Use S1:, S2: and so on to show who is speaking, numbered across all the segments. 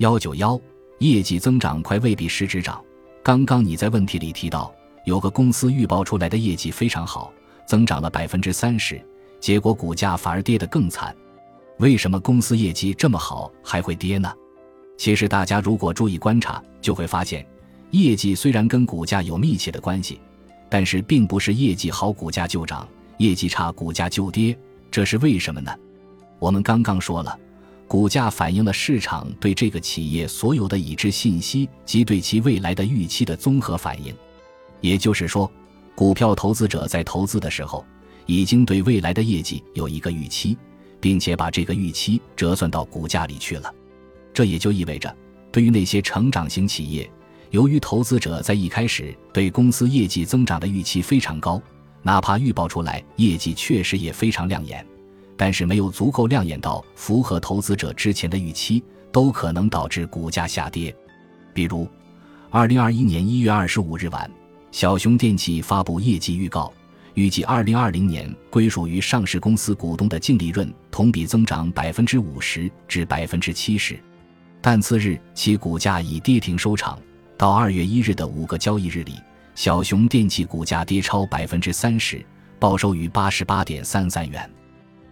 S1: 幺九幺，业绩增长快未必实质涨。刚刚你在问题里提到，有个公司预报出来的业绩非常好，增长了百分之三十，结果股价反而跌得更惨。为什么公司业绩这么好还会跌呢？其实大家如果注意观察，就会发现，业绩虽然跟股价有密切的关系，但是并不是业绩好股价就涨，业绩差股价就跌。这是为什么呢？我们刚刚说了，股价反映了市场对这个企业所有的已知信息及对其未来的预期的综合反应。也就是说，股票投资者在投资的时候，已经对未来的业绩有一个预期，并且把这个预期折算到股价里去了。这也就意味着，对于那些成长型企业，由于投资者在一开始对公司业绩增长的预期非常高，哪怕预报出来业绩确实也非常亮眼，但是没有足够亮眼到符合投资者之前的预期，都可能导致股价下跌。比如，二零二一年一月二十五日晚，小熊电器发布业绩预告，预计二零二零年归属于上市公司股东的净利润同比增长百分之五十至百分之七十。但次日，其股价以跌停收场。到二月一日的五个交易日里，小熊电器股价跌超百分之三十，报收于八十八点三三元。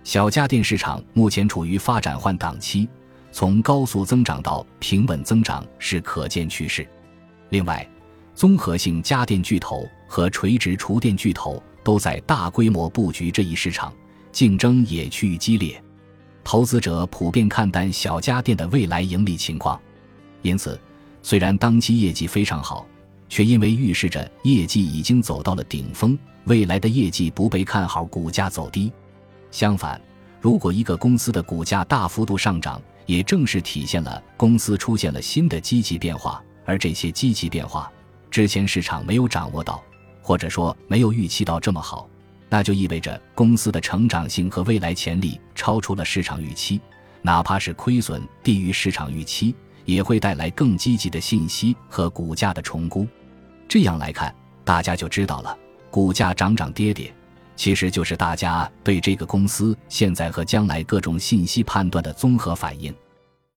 S1: 小家电市场目前处于发展换挡期，从高速增长到平稳增长是可见趋势。另外，综合性家电巨头和垂直厨电巨头都在大规模布局这一市场，竞争也趋于激烈。投资者普遍看淡小家电的未来盈利情况，因此，虽然当期业绩非常好，却因为预示着业绩已经走到了顶峰，未来的业绩不被看好，股价走低。相反，如果一个公司的股价大幅度上涨，也正是体现了公司出现了新的积极变化，而这些积极变化之前市场没有掌握到，或者说没有预期到这么好。那就意味着公司的成长性和未来潜力超出了市场预期，哪怕是亏损低于市场预期，也会带来更积极的信息和股价的重估。这样来看，大家就知道了，股价涨涨跌跌，其实就是大家对这个公司现在和将来各种信息判断的综合反应。